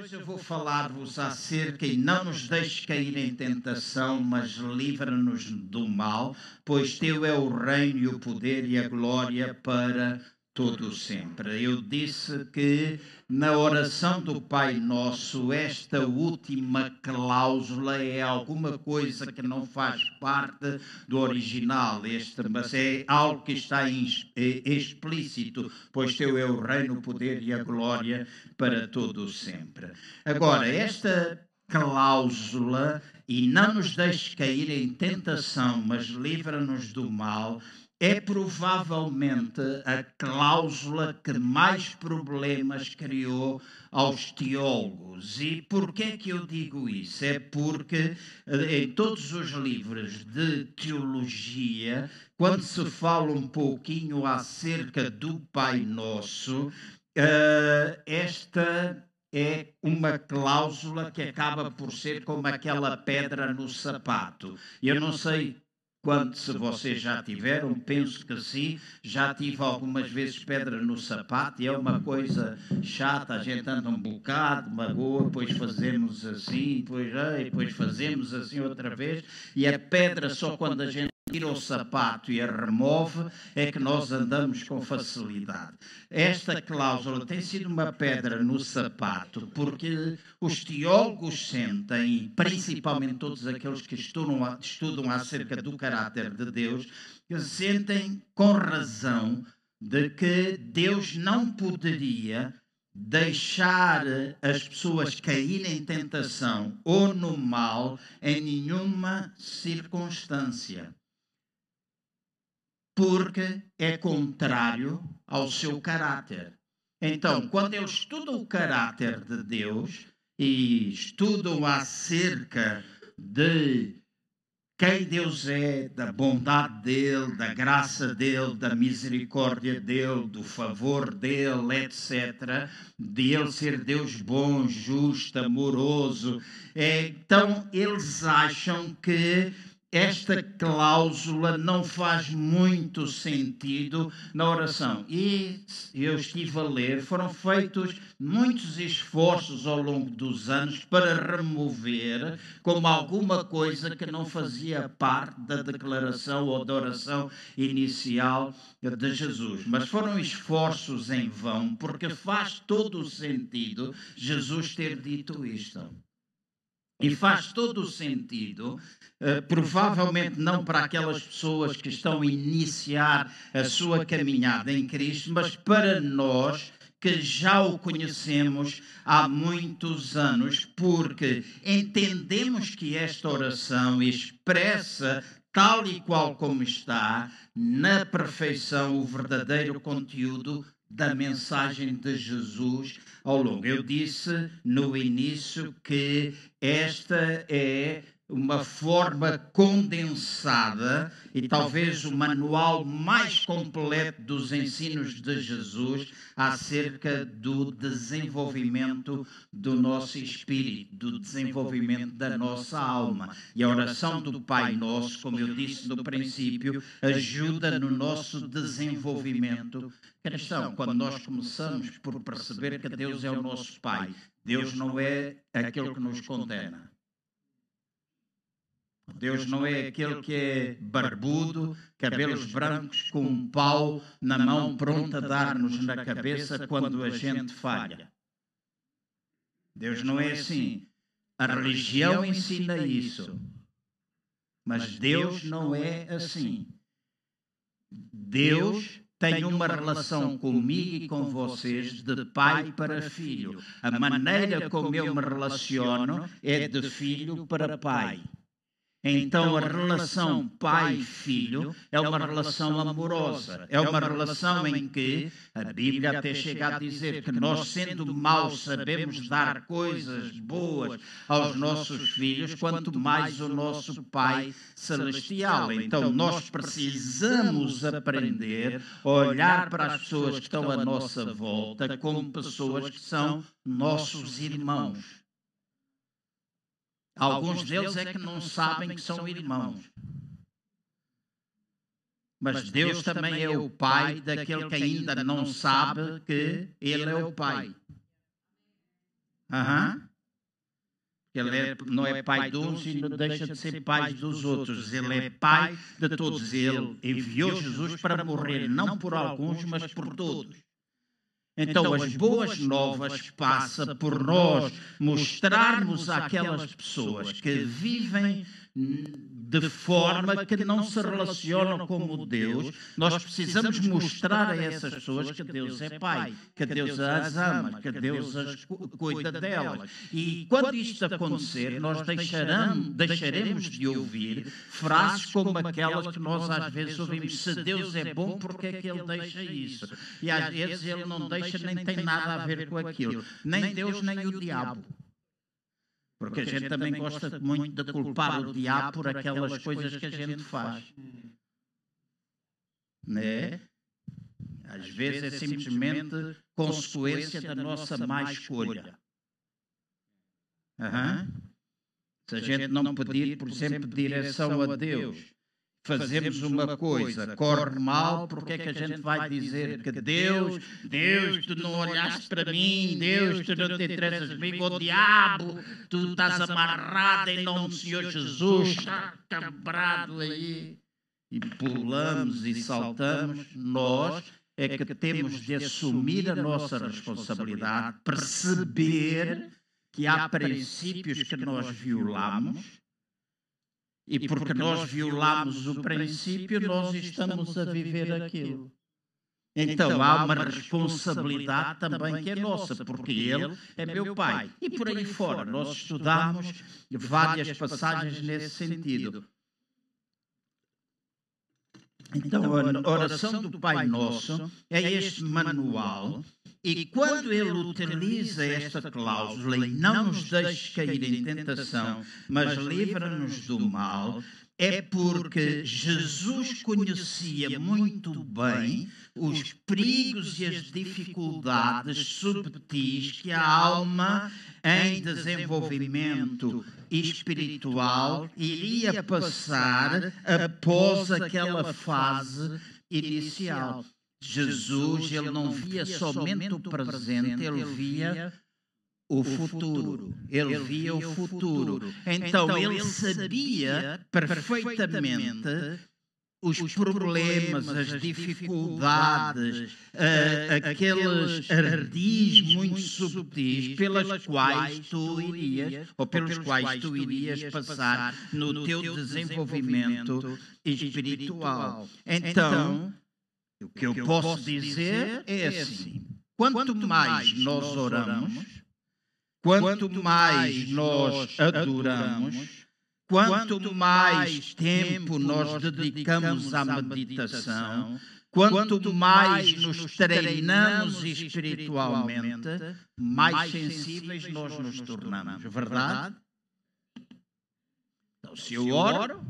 Hoje eu vou falar-vos acerca e não nos deixes cair em tentação, mas livra-nos do mal, pois teu é o reino e o poder e a glória para todo sempre. Eu disse que na oração do Pai Nosso, esta última cláusula é alguma coisa que não faz parte do original, este, mas é algo que está explícito, pois teu é o reino, o poder e a glória para todo sempre. Agora, esta cláusula, e não nos deixes cair em tentação, mas livra-nos do mal, é provavelmente a cláusula que mais problemas criou aos teólogos. E por que é que eu digo isso? É porque eh, em todos os livros de teologia, quando se fala um pouquinho acerca do Pai Nosso, eh, esta é uma cláusula que acaba por ser como aquela pedra no sapato. Eu não sei quando se vocês já tiveram, penso que sim, já tive algumas vezes pedra no sapato e é uma coisa chata, a gente anda um bocado, magoa, depois fazemos assim, depois, depois fazemos assim outra vez, e a pedra só quando a gente tira o sapato e a remove, é que nós andamos com facilidade. Esta cláusula tem sido uma pedra no sapato, porque os teólogos sentem, principalmente todos aqueles que estudam, estudam acerca do caráter de Deus, sentem com razão de que Deus não poderia deixar as pessoas caírem em tentação ou no mal em nenhuma circunstância porque é contrário ao seu caráter. Então, quando eu estudo o caráter de Deus e estudo acerca de quem Deus é, da bondade dele, da graça dele, da misericórdia dele, do favor dele, etc., de ele ser Deus bom, justo, amoroso. Então, eles acham que esta cláusula não faz muito sentido na oração. E eu estive a ler, foram feitos muitos esforços ao longo dos anos para remover como alguma coisa que não fazia parte da declaração ou da oração inicial de Jesus. Mas foram esforços em vão, porque faz todo o sentido Jesus ter dito isto. E faz todo o sentido, uh, provavelmente não para aquelas pessoas que estão a iniciar a sua caminhada em Cristo, mas para nós que já o conhecemos há muitos anos, porque entendemos que esta oração expressa tal e qual como está, na perfeição, o verdadeiro conteúdo da mensagem de Jesus ao longo. Eu disse no início que esta é uma forma condensada e talvez o manual mais completo dos ensinos de Jesus acerca do desenvolvimento do nosso espírito, do desenvolvimento da nossa alma. E a oração do Pai Nosso, como eu disse no princípio, ajuda no nosso desenvolvimento cristão. Quando nós começamos por perceber que Deus é o nosso Pai, Deus não é aquele que nos condena. Deus não é aquele que é barbudo, cabelos brancos, com um pau na mão pronto a dar-nos na cabeça quando a gente falha. Deus não é assim. A religião ensina isso. Mas Deus não é assim. Deus tem uma relação comigo e com vocês de pai para filho. A maneira como eu me relaciono é de filho para pai. Então, a relação pai-filho é uma relação amorosa, é uma relação em que a Bíblia até chega a dizer que nós, sendo maus, sabemos dar coisas boas aos nossos filhos, quanto mais o nosso Pai Celestial. Então, nós precisamos aprender a olhar para as pessoas que estão à nossa volta como pessoas que são nossos irmãos Alguns deles é que não sabem que são irmãos. Mas Deus também é o pai daquele que ainda não sabe que Ele é o pai. Aham. Ele é, não é pai de uns e não deixa de ser pai dos outros. Ele é pai de todos. Ele enviou Jesus para morrer, não por alguns, mas por todos. Então, as boas novas passa por nós mostrarmos àquelas pessoas que vivem de forma que não se relacionam como Deus, nós precisamos mostrar a essas pessoas que Deus é Pai, que Deus as ama, que Deus as cuida delas. E quando isto acontecer, nós deixarão, deixaremos de ouvir frases como aquelas que nós às vezes ouvimos: se Deus é bom, porque é que Ele deixa isso? E às vezes Ele não deixa, nem tem nada a ver com aquilo. Nem Deus, nem o diabo. Porque a gente também gosta muito de culpar o diabo por aquelas coisas que a gente faz. Né? Às vezes é simplesmente consequência da nossa má escolha. Uhum. Se a gente não pedir, por exemplo, direção a Deus, fazemos uma coisa, corre mal, porque é que a gente vai dizer que Deus, Deus, tu não olhaste para mim, Deus, tu não te interessas comigo, o diabo, tu estás amarrado em nome do Senhor Jesus, está quebrado aí. E pulamos e saltamos, nós é que temos de assumir a nossa responsabilidade, perceber que há princípios que nós violamos e porque nós violamos o princípio, nós estamos a viver aquilo. Então há uma responsabilidade também que é nossa, porque Ele é meu Pai. E por aí fora, nós estudamos várias passagens nesse sentido. Então, a oração do Pai Nosso é este manual e quando ele utiliza esta cláusula e não nos deixe cair em tentação, mas livra-nos do mal, é porque Jesus conhecia muito bem os perigos e as dificuldades subtis que a alma em desenvolvimento espiritual iria passar após aquela fase inicial. Jesus, ele não via somente o presente, ele via o futuro. Ele via o futuro. Então, então ele sabia perfeitamente os problemas, as dificuldades, uh, aqueles ardis muito subtis pelas quais tu irias, ou pelos quais tu irias passar no teu desenvolvimento espiritual. Então, o que eu posso dizer é assim: quanto mais nós oramos, quanto mais nós adoramos, quanto mais tempo nós dedicamos à meditação, quanto mais nos treinamos espiritualmente, mais sensíveis nós nos tornamos. Verdade? Então, se eu oro,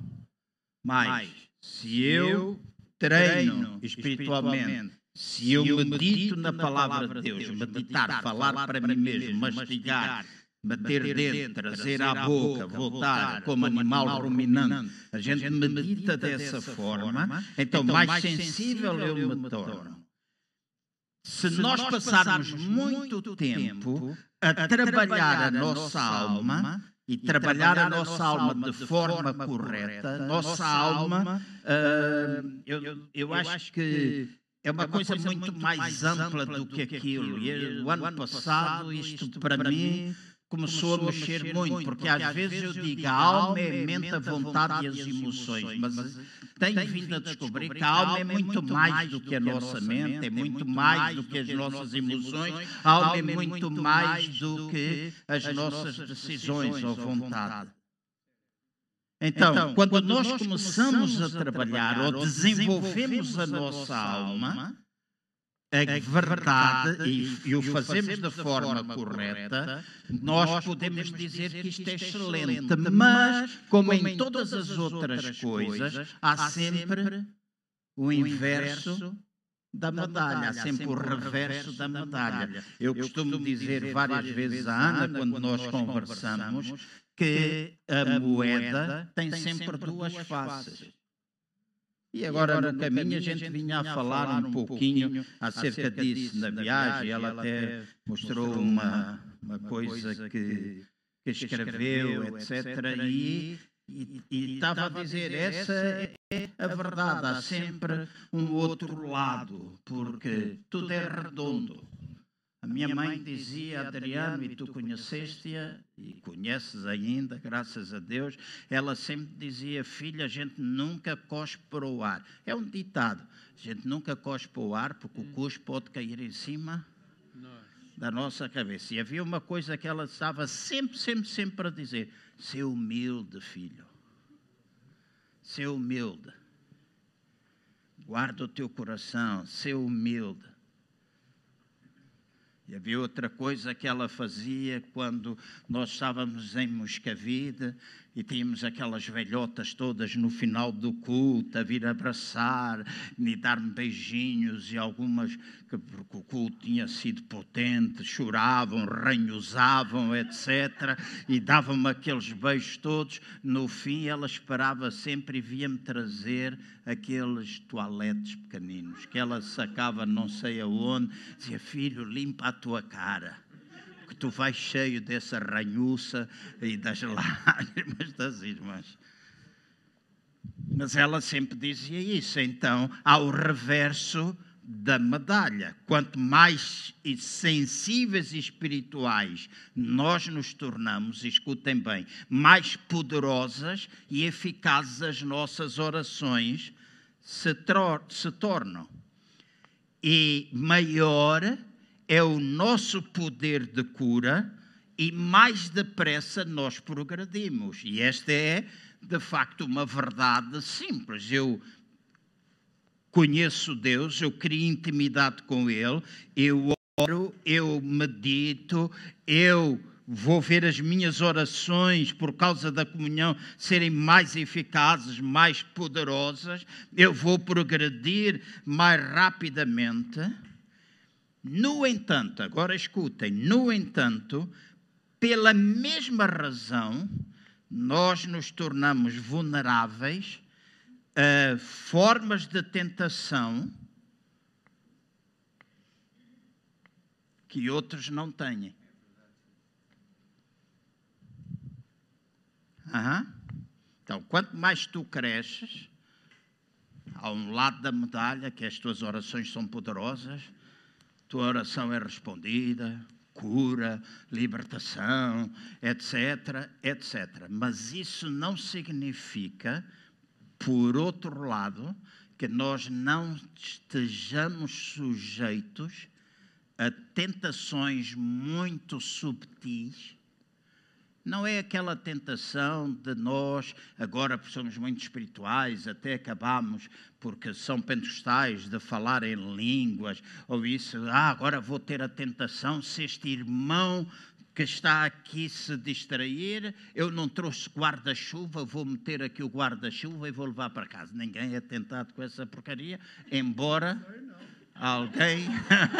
mais. Se eu treino espiritualmente, se eu medito na palavra de Deus, meditar, falar para mim mesmo, mastigar, bater dentro, trazer à boca, voltar como animal ruminante, a gente medita dessa forma, então mais sensível eu me torno. Se nós passarmos muito tempo a trabalhar a nossa alma, e trabalhar a nossa alma de forma correta, nossa alma, uh, eu, eu acho que é uma coisa muito mais ampla do que aquilo. E o ano passado, isto para mim começou a mexer muito, porque às vezes eu digo a alma é a mente, a vontade e as emoções, mas tenho vindo a descobrir que a alma é muito mais do que a nossa mente, é muito mais do que as nossas emoções, a alma é muito mais do que as nossas decisões ou vontade. Então, então quando nós começamos a trabalhar ou desenvolvemos a nossa alma, a verdade e, e o fazemos da forma correta, nós podemos dizer que isto é excelente. Mas, como em todas as outras coisas, há sempre o inverso da medalha, há sempre o reverso da medalha. Eu costumo dizer várias vezes à Ana, quando nós conversamos, que a moeda tem sempre duas faces. E agora, no caminho, a gente vinha a falar um pouquinho acerca disso na viagem. Ela até mostrou uma, uma coisa que, que escreveu, etc. E, e, estava a dizer: essa é a verdade. Há sempre um outro lado, porque tudo é redondo. A minha mãe dizia, Adriano, e tu conheceste-a, e conheces ainda, graças a Deus, ela sempre dizia, filha, a gente nunca cospe para o ar. É um ditado, a gente nunca cospe para o ar, porque o hum. cuspe pode cair em cima da nossa cabeça. E havia uma coisa que ela estava sempre, sempre, sempre a dizer, ser humilde, filho. Ser humilde. Guarda o teu coração, ser humilde. E havia outra coisa que ela fazia quando nós estávamos em Moscavide e tínhamos aquelas velhotas todas no final do culto a vir abraçar e dar-me beijinhos e algumas que porque o culto tinha sido potente, choravam, ranhosavam, etc. E davam-me aqueles beijos todos. No fim, ela esperava sempre e via-me trazer aqueles toaletes pequeninos que ela sacava não sei aonde. Dizia, filho, limpa a tua cara que tu vais cheio dessa ranhuça e das lágrimas das irmãs. Mas ela sempre dizia isso. Então, ao reverso da medalha. Quanto mais sensíveis e espirituais nós nos tornamos, escutem bem, mais poderosas e eficazes as nossas orações se, se tornam. E maior é o nosso poder de cura e mais depressa nós progredimos. E esta é, de facto, uma verdade simples. Eu conheço Deus, eu crio intimidade com Ele, eu oro, eu medito, eu vou ver as minhas orações por causa da comunhão serem mais eficazes, mais poderosas, eu vou progredir mais rapidamente. No entanto, agora escutem, no entanto, pela mesma razão, nós nos tornamos vulneráveis uh, formas de tentação que outros não têm. Então, quanto mais tu cresces, há um lado da medalha que as tuas orações são poderosas, tua oração é respondida, cura, libertação, etc, etc. Mas isso não significa por outro lado, que nós não estejamos sujeitos a tentações muito subtis. Não é aquela tentação de nós, agora somos muito espirituais, até acabamos, porque são pentecostais, de falar em línguas, ou isso, ah, agora vou ter a tentação, se este irmão que está aqui se distrair, eu não trouxe guarda-chuva, vou meter aqui o guarda-chuva e vou levar para casa. Ninguém é tentado com essa porcaria, embora Alguém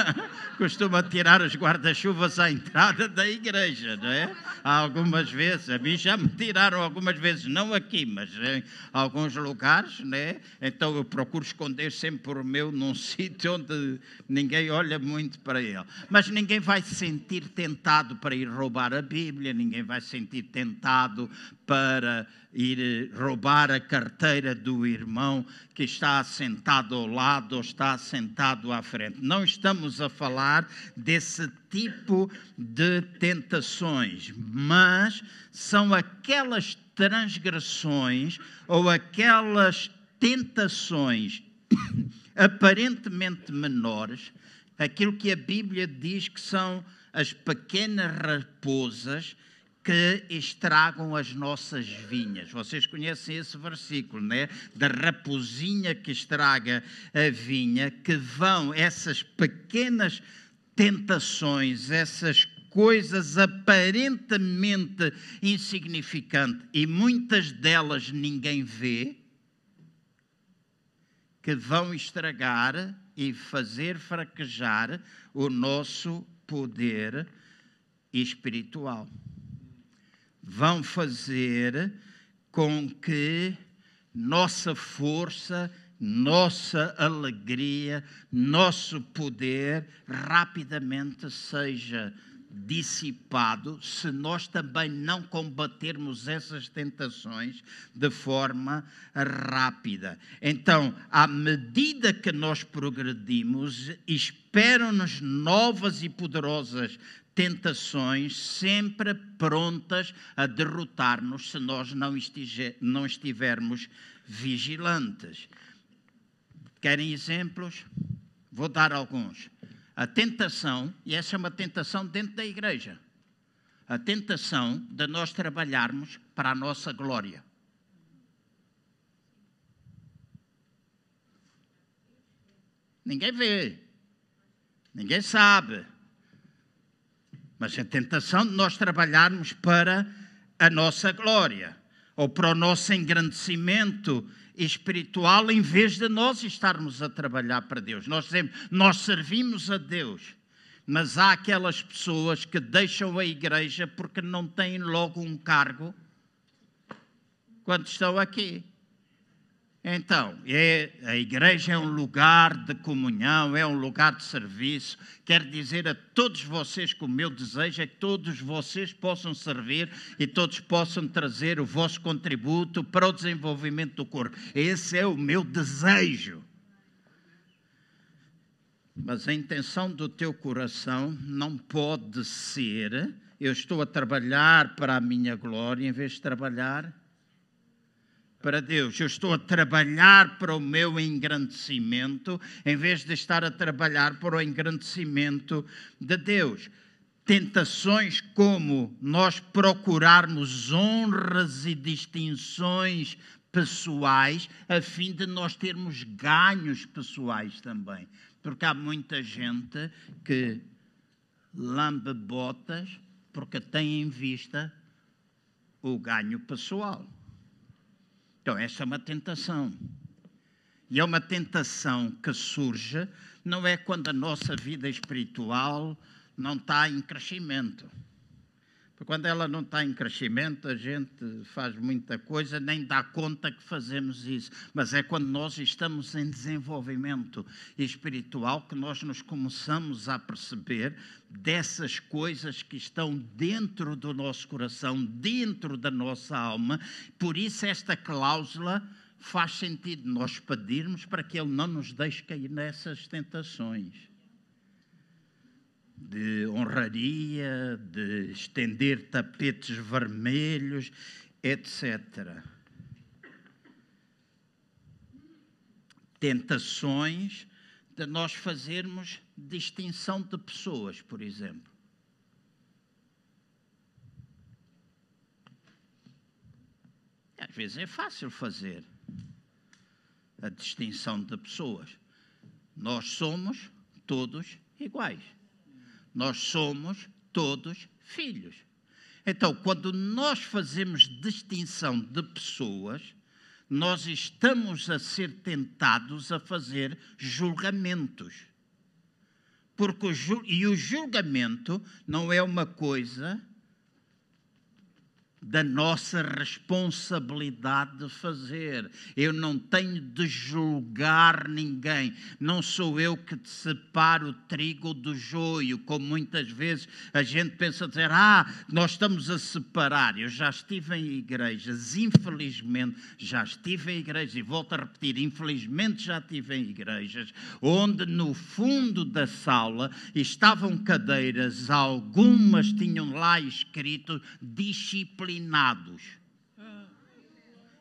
costuma tirar os guarda-chuvas à entrada da igreja, não é? Algumas vezes, a mim já me tiraram algumas vezes, não aqui, mas em alguns lugares, né? Então eu procuro esconder sempre o meu num sítio onde ninguém olha muito para ele. Mas ninguém vai se sentir tentado para ir roubar a Bíblia, ninguém vai se sentir tentado para ir roubar a carteira do irmão que está sentado ao lado ou está sentado à frente. Não estamos a falar desse tipo de tentações, mas são aquelas transgressões ou aquelas tentações aparentemente menores, aquilo que a Bíblia diz que são as pequenas raposas que estragam as nossas vinhas. Vocês conhecem esse versículo, né? Da raposinha que estraga a vinha, que vão essas pequenas tentações, essas coisas aparentemente insignificantes e muitas delas ninguém vê, que vão estragar e fazer fraquejar o nosso poder espiritual vão fazer com que nossa força nossa alegria, nosso poder rapidamente seja dissipado se nós também não combatermos essas tentações de forma rápida. Então, à medida que nós progredimos, esperam-nos novas e poderosas tentações, sempre prontas a derrotar-nos se nós não, não estivermos vigilantes. Querem exemplos? Vou dar alguns a tentação, e essa é uma tentação dentro da igreja, a tentação de nós trabalharmos para a nossa glória. Ninguém vê, ninguém sabe, mas a tentação de nós trabalharmos para a nossa glória ou para o nosso engrandecimento espiritual em vez de nós estarmos a trabalhar para Deus. Nós dizemos, nós servimos a Deus, mas há aquelas pessoas que deixam a igreja porque não têm logo um cargo quando estão aqui. Então, é, a igreja é um lugar de comunhão, é um lugar de serviço. Quero dizer a todos vocês que o meu desejo é que todos vocês possam servir e todos possam trazer o vosso contributo para o desenvolvimento do corpo. Esse é o meu desejo. Mas a intenção do teu coração não pode ser: eu estou a trabalhar para a minha glória, em vez de trabalhar para Deus. Eu estou a trabalhar para o meu engrandecimento, em vez de estar a trabalhar para o engrandecimento de Deus. Tentações como nós procurarmos honras e distinções pessoais, a fim de nós termos ganhos pessoais também. Porque há muita gente que lambe botas porque tem em vista o ganho pessoal. Então, essa é uma tentação. E é uma tentação que surge, não é quando a nossa vida espiritual não está em crescimento. Porque quando ela não está em crescimento, a gente faz muita coisa, nem dá conta que fazemos isso. Mas é quando nós estamos em desenvolvimento espiritual que nós nos começamos a perceber dessas coisas que estão dentro do nosso coração, dentro da nossa alma. Por isso, esta cláusula faz sentido nós pedirmos para que Ele não nos deixe cair nessas tentações de honraria, de estender tapetes vermelhos, etc. Tentações de nós fazermos distinção de pessoas, por exemplo. Às vezes é fácil fazer a distinção de pessoas. Nós somos todos iguais. Nós somos todos filhos. Então, quando nós fazemos distinção de pessoas, nós estamos a ser tentados a fazer julgamentos. Porque o, e o julgamento não é uma coisa da nossa responsabilidade de fazer. Eu não tenho de julgar ninguém. Não sou eu que separo o trigo do joio, como muitas vezes a gente pensa dizer: "Ah, nós estamos a separar". Eu já estive em igrejas, infelizmente, já estive em igrejas e volto a repetir, infelizmente já estive em igrejas onde no fundo da sala estavam cadeiras, algumas tinham lá escrito disciplina disciplinados.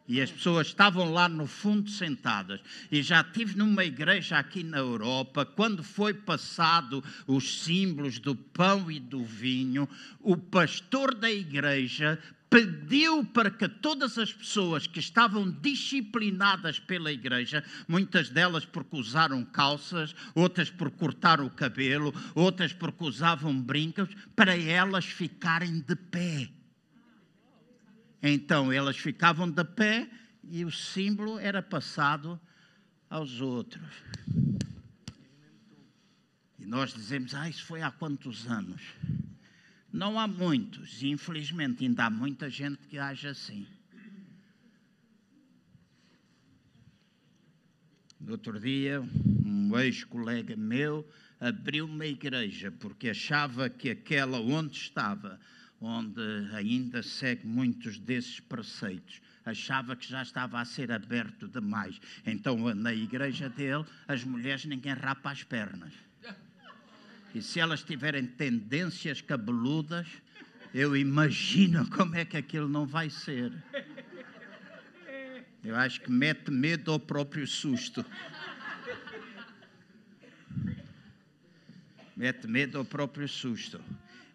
E as pessoas estavam lá no fundo sentadas. E já tive numa igreja aqui na Europa, quando foi passado os símbolos do pão e do vinho, o pastor da igreja pediu para que todas as pessoas que estavam disciplinadas pela igreja, muitas delas porque usaram calças, outras por cortar o cabelo, outras porque usavam brincos, para elas ficarem de pé. Então elas ficavam de pé e o símbolo era passado aos outros. E nós dizemos, ah, isso foi há quantos anos? Não há muitos, e infelizmente ainda há muita gente que age assim. No outro dia, um ex-colega meu abriu uma igreja porque achava que aquela onde estava, onde ainda segue muitos desses preceitos, achava que já estava a ser aberto demais. Então, na igreja dele, as mulheres ninguém rapa as pernas. E se elas tiverem tendências cabeludas, eu imagino como é que aquilo não vai ser. Eu acho que mete medo ao próprio susto. Mete medo ao próprio susto.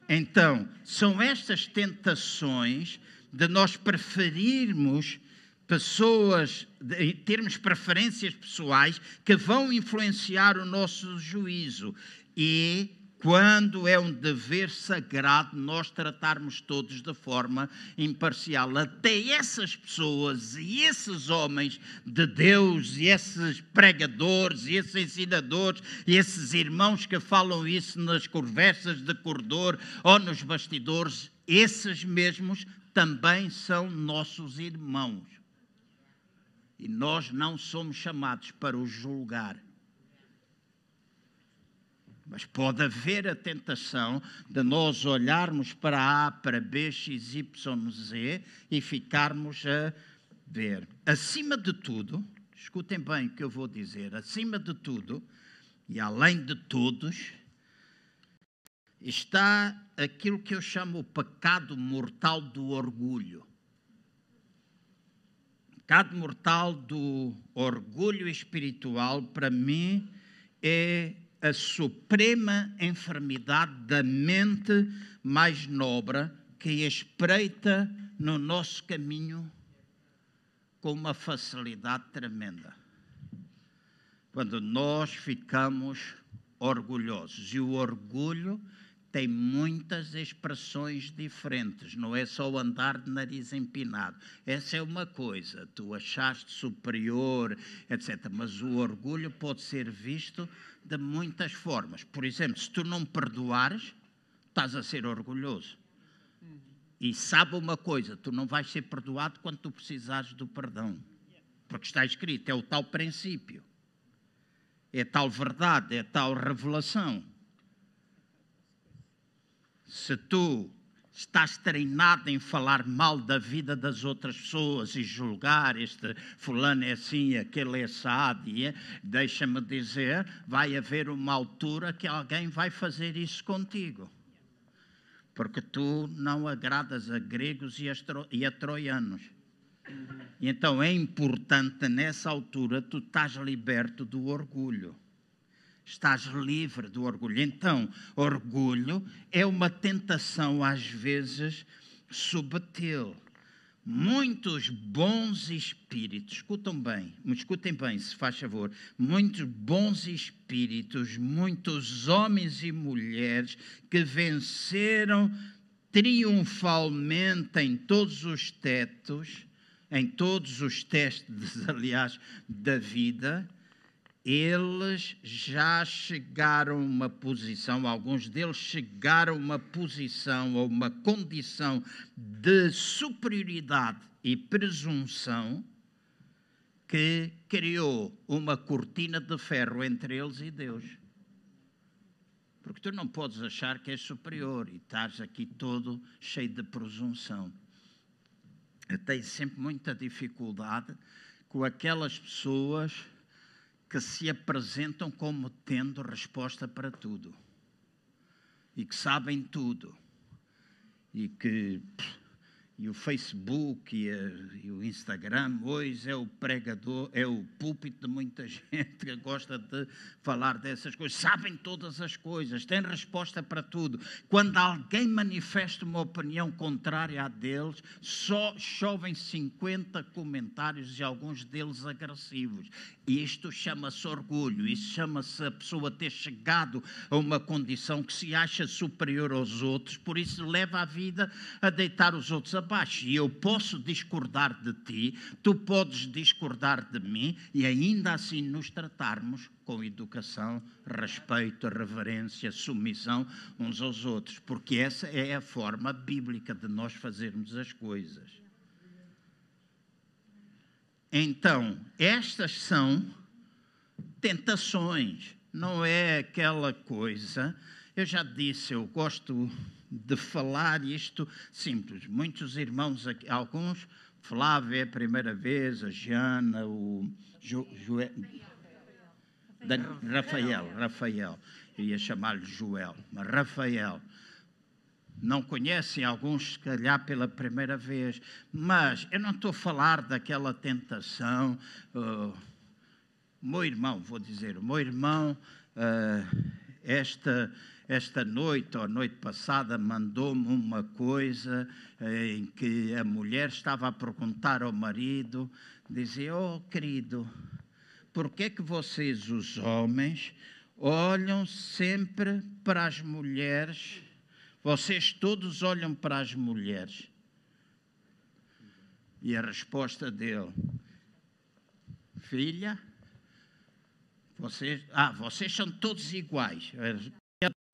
Então, são estas tentações de nós preferirmos pessoas, de, termos preferências pessoais que vão influenciar o nosso juízo. E quando é um dever sagrado nós tratarmos todos de forma imparcial. Até essas pessoas e esses homens de Deus, e esses pregadores, e esses ensinadores, e esses irmãos que falam isso nas conversas de corredor ou nos bastidores, esses mesmos também são nossos irmãos. E nós não somos chamados para os julgar mas pode haver a tentação de nós olharmos para A, para B, X, Y, Z e ficarmos a ver. Acima de tudo, escutem bem o que eu vou dizer, acima de tudo e além de todos, está aquilo que eu chamo o pecado mortal do orgulho. O pecado mortal do orgulho espiritual, para mim, é a suprema enfermidade da mente mais nobre que espreita no nosso caminho com uma facilidade tremenda. Quando nós ficamos orgulhosos. E o orgulho tem muitas expressões diferentes, não é só andar de nariz empinado. Essa é uma coisa, tu achaste superior, etc. Mas o orgulho pode ser visto de muitas formas. Por exemplo, se tu não perdoares, estás a ser orgulhoso. E sabe uma coisa, tu não vais ser perdoado quando tu precisares do perdão. Porque está escrito, é o tal princípio. É tal verdade, é tal revelação. Se tu estás treinado em falar mal da vida das outras pessoas e julgar este fulano é assim, aquele é sádia, deixa-me dizer, vai haver uma altura que alguém vai fazer isso contigo. Porque tu não agradas a gregos e a troianos. Então é importante nessa altura tu estás liberto do orgulho estás livre do orgulho. Então, orgulho é uma tentação, às vezes, subtil. Muitos bons espíritos, escutam bem, escutem bem, se faz favor, muitos bons espíritos, muitos homens e mulheres que venceram triunfalmente em todos os tetos, em todos os testes, aliás, da vida, eles já chegaram a uma posição, alguns deles chegaram a uma posição ou uma condição de superioridade e presunção que criou uma cortina de ferro entre eles e Deus. Porque tu não podes achar que és superior e estás aqui todo cheio de presunção. Eu tenho sempre muita dificuldade com aquelas pessoas que se apresentam como tendo resposta para tudo e que sabem tudo e que e o Facebook e, a, e, o Instagram hoje é o pregador, é o púlpito de muita gente que gosta de falar dessas coisas. Sabem todas as coisas, têm resposta para tudo. Quando alguém manifesta uma opinião contrária à deles, só chovem 50 comentários e alguns deles agressivos. E isto chama-se orgulho, isso chama-se a pessoa ter chegado a uma condição que se acha superior aos outros, por isso leva a vida a deitar os outros abaixo. E eu posso discordar de ti, tu podes discordar de mim, e ainda assim nos tratarmos com educação, respeito, reverência, submissão uns aos outros, porque essa é a forma bíblica de nós fazermos as coisas. Então, estas são tentações, não é aquela coisa. Eu já disse, eu gosto de falar isto simples. Muitos irmãos, aqui, alguns, Flávia é a primeira vez, a Jana, o jo, Joel, Rafael, Rafael, eu ia chamar-lhe Joel, mas Rafael. Não conhecem alguns, se calhar, pela primeira vez, mas eu não estou a falar daquela tentação. Uh, meu irmão, vou dizer, meu irmão, uh, esta esta noite ou noite passada mandou-me uma coisa eh, em que a mulher estava a perguntar ao marido, dizia, oh querido, por que que vocês os homens olham sempre para as mulheres? Vocês todos olham para as mulheres. E a resposta dele, filha, vocês, ah, vocês são todos iguais.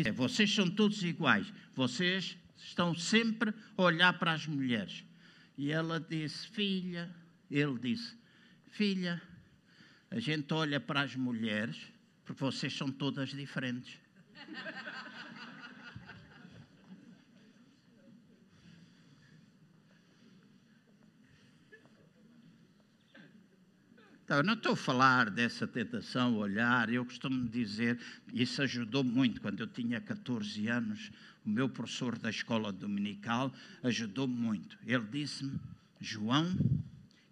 É, vocês são todos iguais, vocês estão sempre a olhar para as mulheres. E ela disse, filha, ele disse, filha, a gente olha para as mulheres porque vocês são todas diferentes. Então, eu não estou a falar dessa tentação, olhar, eu costumo dizer, isso ajudou muito quando eu tinha 14 anos, o meu professor da escola dominical ajudou muito. Ele disse-me, João,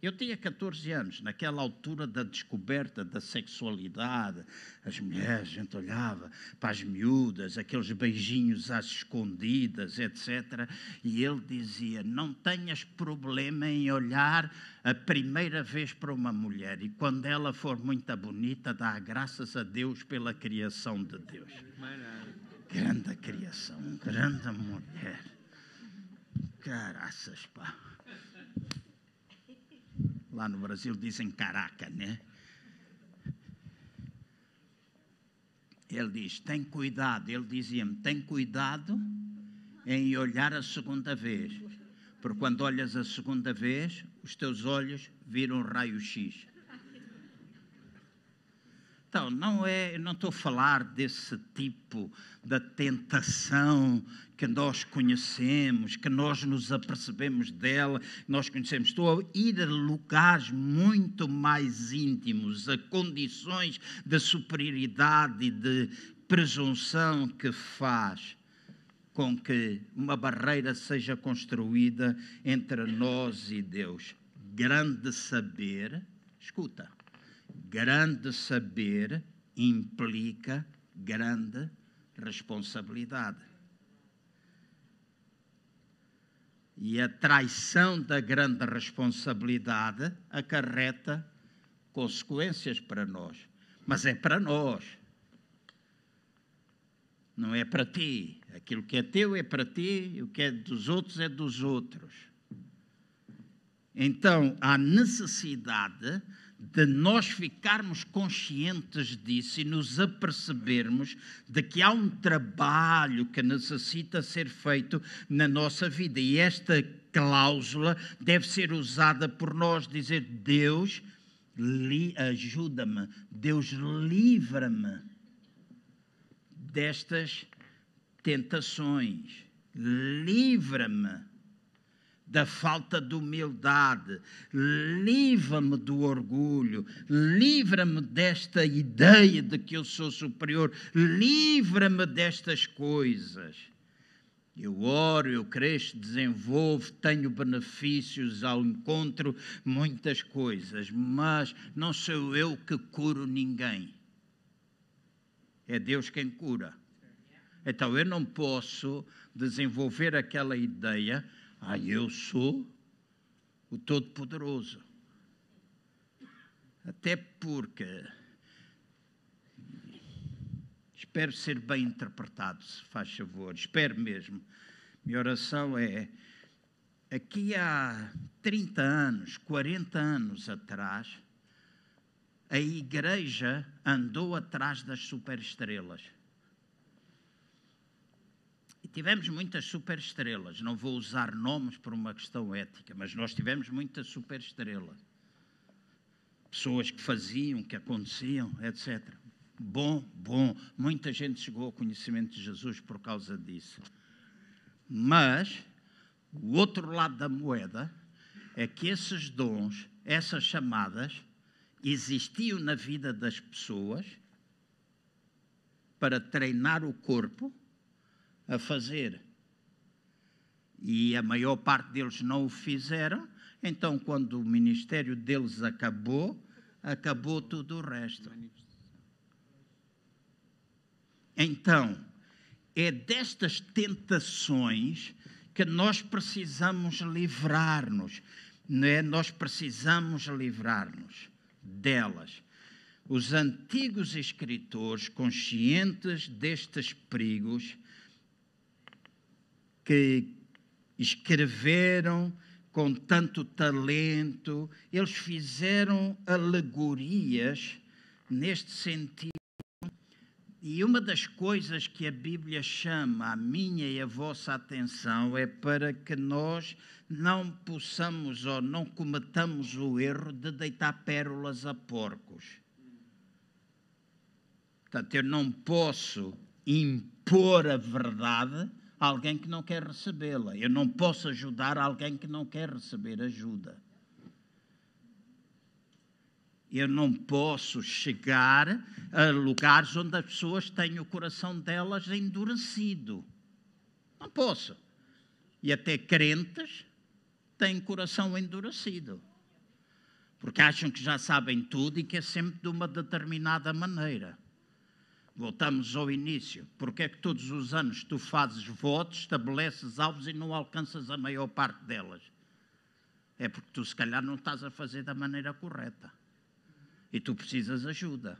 eu tinha 14 anos, naquela altura da descoberta da sexualidade, as mulheres, a gente olhava para as miúdas, aqueles beijinhos às escondidas, etc. E ele dizia: Não tenhas problema em olhar a primeira vez para uma mulher, e quando ela for muito bonita, dá graças a Deus pela criação de Deus. Grande criação, grande mulher. Caraças, pá. Lá no Brasil dizem caraca, né? Ele diz: tem cuidado. Ele dizia-me: tem cuidado em olhar a segunda vez. Porque quando olhas a segunda vez, os teus olhos viram raio-x. Então, não é, não estou a falar desse tipo de tentação que nós conhecemos, que nós nos apercebemos dela, nós conhecemos. Estou a ir a lugares muito mais íntimos, a condições de superioridade e de presunção que faz com que uma barreira seja construída entre nós e Deus. Grande saber, escuta Grande saber implica grande responsabilidade. E a traição da grande responsabilidade acarreta consequências para nós. Mas é para nós. Não é para ti. Aquilo que é teu é para ti, o que é dos outros é dos outros. Então, há necessidade de nós ficarmos conscientes disso e nos apercebermos de que há um trabalho que necessita ser feito na nossa vida. E esta cláusula deve ser usada por nós, dizer: Deus, ajuda-me, Deus livra-me destas tentações, livra-me da falta de humildade, livra-me do orgulho, livra-me desta ideia de que eu sou superior, livra-me destas coisas. Eu oro, eu cresço, desenvolvo, tenho benefícios ao encontro, muitas coisas, mas não sou eu que curo ninguém. É Deus quem cura. Então eu não posso desenvolver aquela ideia ah, eu sou o Todo-Poderoso. Até porque espero ser bem interpretado, se faz favor, espero mesmo. Minha oração é: aqui há 30 anos, 40 anos atrás, a igreja andou atrás das superestrelas. E tivemos muitas superestrelas. Não vou usar nomes por uma questão ética, mas nós tivemos muitas superestrelas. pessoas que faziam, que aconteciam, etc. Bom, bom. Muita gente chegou ao conhecimento de Jesus por causa disso. Mas o outro lado da moeda é que esses dons, essas chamadas, existiam na vida das pessoas para treinar o corpo a fazer. E a maior parte deles não o fizeram, então, quando o ministério deles acabou, acabou tudo o resto. Então, é destas tentações que nós precisamos livrar-nos. Né? Nós precisamos livrar-nos delas. Os antigos escritores, conscientes destes perigos, que escreveram com tanto talento, eles fizeram alegorias neste sentido. E uma das coisas que a Bíblia chama a minha e a vossa atenção é para que nós não possamos ou não cometamos o erro de deitar pérolas a porcos. Portanto, eu não posso impor a verdade alguém que não quer recebê-la. Eu não posso ajudar alguém que não quer receber ajuda. Eu não posso chegar a lugares onde as pessoas têm o coração delas endurecido. Não posso. E até crentes têm coração endurecido. Porque acham que já sabem tudo e que é sempre de uma determinada maneira. Voltamos ao início. Porque é que todos os anos tu fazes votos, estabeleces alvos e não alcanças a maior parte delas? É porque tu, se calhar, não estás a fazer da maneira correta. E tu precisas ajuda.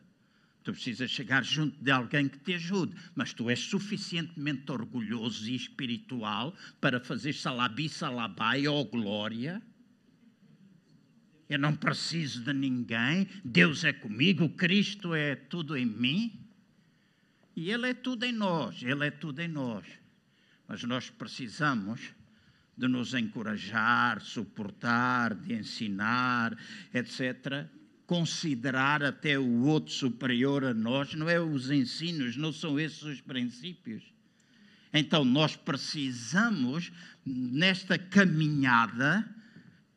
Tu precisas chegar junto de alguém que te ajude, mas tu és suficientemente orgulhoso e espiritual para fazer salabi, salabai ou glória. Eu não preciso de ninguém, Deus é comigo, Cristo é tudo em mim. E Ele é tudo em nós, Ele é tudo em nós. Mas nós precisamos de nos encorajar, suportar, de ensinar, etc considerar até o outro superior a nós, não é os ensinos, não são esses os princípios. Então nós precisamos, nesta caminhada,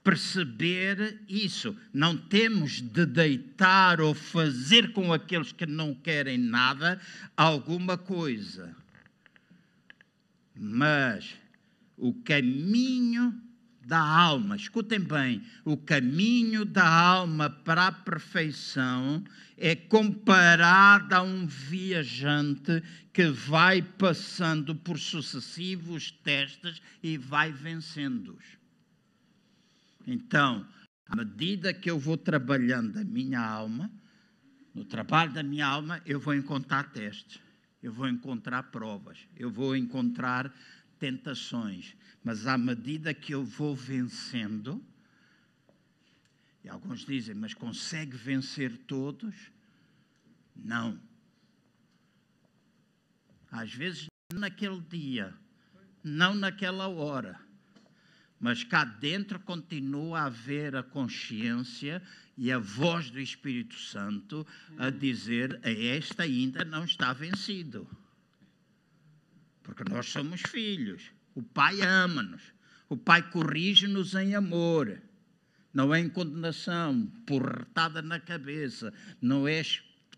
perceber isso. Não temos de deitar ou fazer com aqueles que não querem nada alguma coisa. Mas o caminho da alma, escutem bem, o caminho da alma para a perfeição é comparado a um viajante que vai passando por sucessivos testes e vai vencendo-os. Então, à medida que eu vou trabalhando a minha alma, no trabalho da minha alma, eu vou encontrar testes, eu vou encontrar provas, eu vou encontrar tentações, mas à medida que eu vou vencendo, e alguns dizem, mas consegue vencer todos? Não. Às vezes, naquele dia, não naquela hora, mas cá dentro continua a haver a consciência e a voz do Espírito Santo a dizer: esta ainda não está vencido. Porque nós somos filhos. O Pai ama-nos. O Pai corrige-nos em amor. Não é em condenação, porretada na cabeça. Não é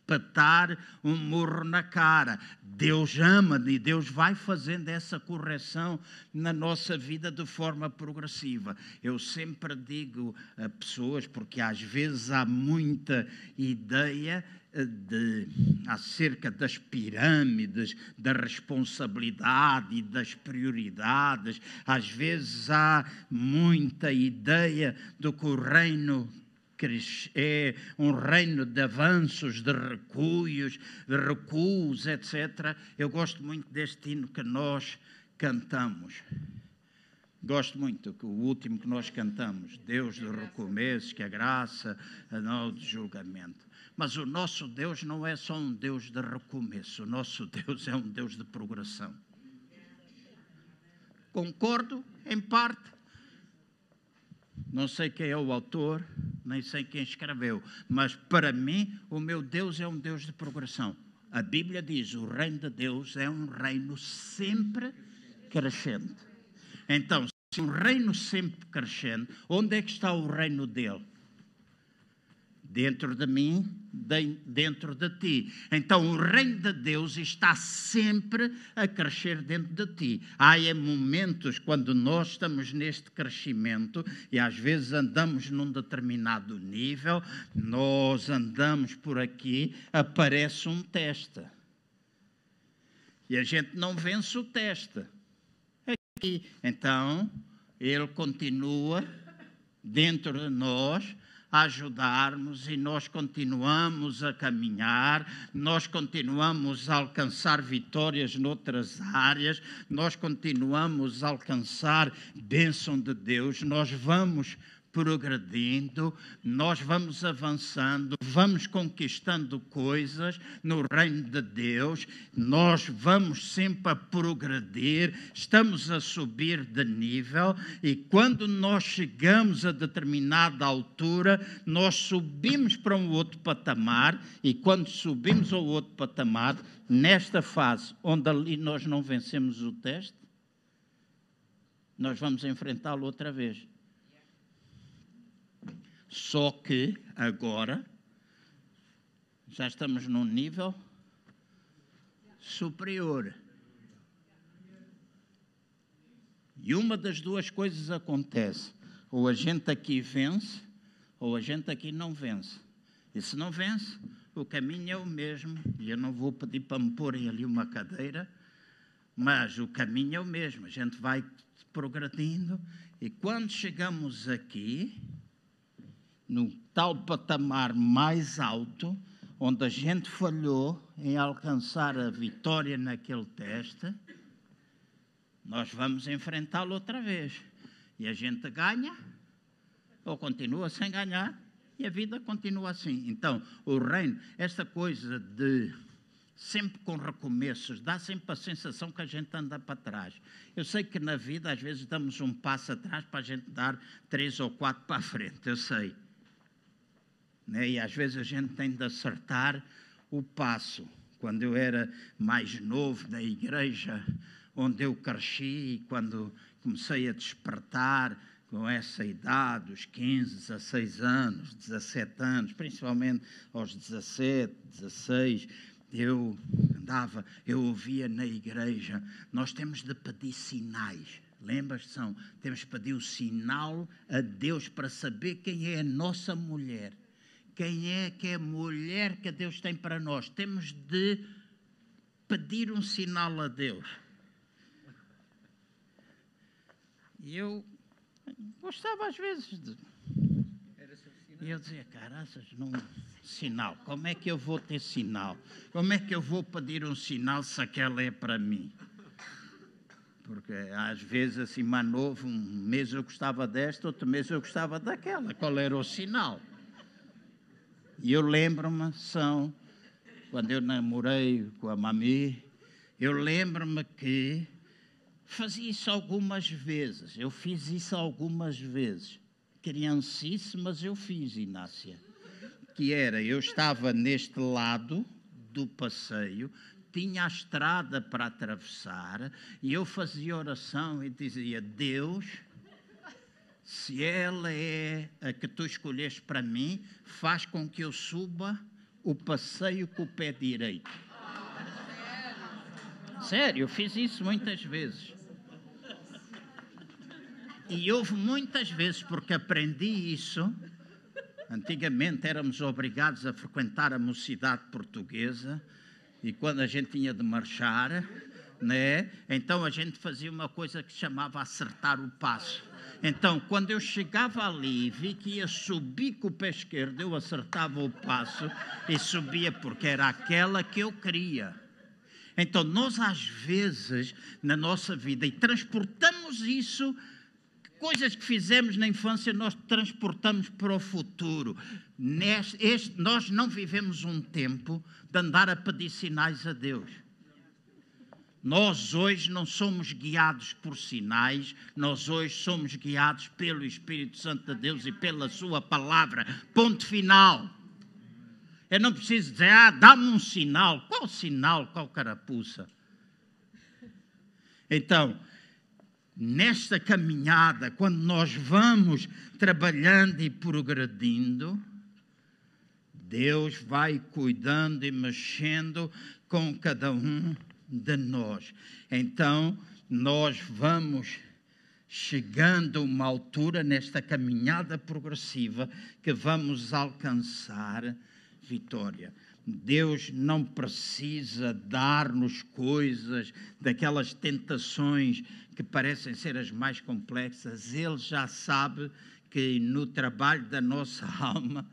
espetar um murro na cara. Deus ama e Deus vai fazendo essa correção na nossa vida de forma progressiva. Eu sempre digo a pessoas, porque às vezes há muita ideia de, acerca das pirâmides, da responsabilidade e das prioridades. Às vezes há muita ideia do que o reino é um reino de avanços, de recuos, de recuos, etc. Eu gosto muito deste hino que nós cantamos. Gosto muito que o último que nós cantamos, Deus do recomeço, que a graça, não de julgamento. Mas o nosso Deus não é só um Deus de recomeço, o nosso Deus é um Deus de progressão. Concordo em parte, Não sei quem é o autor, nem sei quem escreveu, mas para mim o meu Deus é um Deus de progressão. A Bíblia diz: o reino de Deus é um reino sempre crescente. Então, se um reino sempre crescente, onde é que está o reino dele? Dentro de mim, dentro de ti. Então o reino de Deus está sempre a crescer dentro de ti. Há momentos quando nós estamos neste crescimento e às vezes andamos num determinado nível, nós andamos por aqui, aparece um teste. E a gente não vence o teste. Aqui. Então, ele continua dentro de nós ajudarmos e nós continuamos a caminhar, nós continuamos a alcançar vitórias noutras áreas, nós continuamos a alcançar bênção de Deus, nós vamos progredindo, nós vamos avançando, vamos conquistando coisas no reino de Deus, nós vamos sempre a progredir, estamos a subir de nível e quando nós chegamos a determinada altura, nós subimos para um outro patamar e quando subimos ao outro patamar, nesta fase onde ali nós não vencemos o teste, nós vamos enfrentá-lo outra vez só que agora já estamos num nível superior. E uma das duas coisas acontece: ou a gente aqui vence, ou a gente aqui não vence. E se não vence, o caminho é o mesmo. E eu não vou pedir para me porem ali uma cadeira, mas o caminho é o mesmo. A gente vai progredindo, e quando chegamos aqui, no tal patamar mais alto, onde a gente falhou em alcançar a vitória naquele teste, nós vamos enfrentá-lo outra vez. E a gente ganha, ou continua sem ganhar, e a vida continua assim. Então, o reino, esta coisa de sempre com recomeços, dá sempre a sensação que a gente anda para trás. Eu sei que na vida às vezes damos um passo atrás para a gente dar três ou quatro para a frente, eu sei. Né? E às vezes a gente tem de acertar o passo. Quando eu era mais novo na igreja onde eu cresci, e quando comecei a despertar com essa idade, os 15, 16 anos, 17 anos, principalmente aos 17, 16, eu andava, eu ouvia na igreja, nós temos de pedir sinais. Lembras? São, temos de pedir o sinal a Deus para saber quem é a nossa mulher quem é que é a mulher que Deus tem para nós. Temos de pedir um sinal a Deus. E eu gostava às vezes de. E eu dizia, caraças, não. Sinal, como é que eu vou ter sinal? Como é que eu vou pedir um sinal se aquela é para mim? Porque às vezes, assim, mais novo, um mês eu gostava desta, outro mês eu gostava daquela. Qual era o sinal? E eu lembro-me, são, quando eu namorei com a Mami, eu lembro-me que fazia isso algumas vezes. Eu fiz isso algumas vezes. Criancice, mas eu fiz, Inácia. Que era, eu estava neste lado do passeio, tinha a estrada para atravessar, e eu fazia oração e dizia: Deus se ela é a que tu escolheste para mim, faz com que eu suba o passeio com o pé direito. Sério, eu fiz isso muitas vezes. E houve muitas vezes, porque aprendi isso. Antigamente éramos obrigados a frequentar a mocidade portuguesa, e quando a gente tinha de marchar, né, então a gente fazia uma coisa que se chamava acertar o passo então, quando eu chegava ali e vi que ia subir com o pé esquerdo, eu acertava o passo e subia, porque era aquela que eu queria. Então, nós às vezes, na nossa vida, e transportamos isso, coisas que fizemos na infância, nós transportamos para o futuro. Neste, este, nós não vivemos um tempo de andar a pedir sinais a Deus. Nós hoje não somos guiados por sinais, nós hoje somos guiados pelo Espírito Santo de Deus e pela Sua palavra. Ponto final. Eu não preciso dizer, ah, dá-me um sinal. Qual sinal? Qual carapuça? Então, nesta caminhada, quando nós vamos trabalhando e progredindo, Deus vai cuidando e mexendo com cada um de nós. Então, nós vamos chegando a uma altura nesta caminhada progressiva que vamos alcançar vitória. Deus não precisa dar-nos coisas, daquelas tentações que parecem ser as mais complexas. Ele já sabe que no trabalho da nossa alma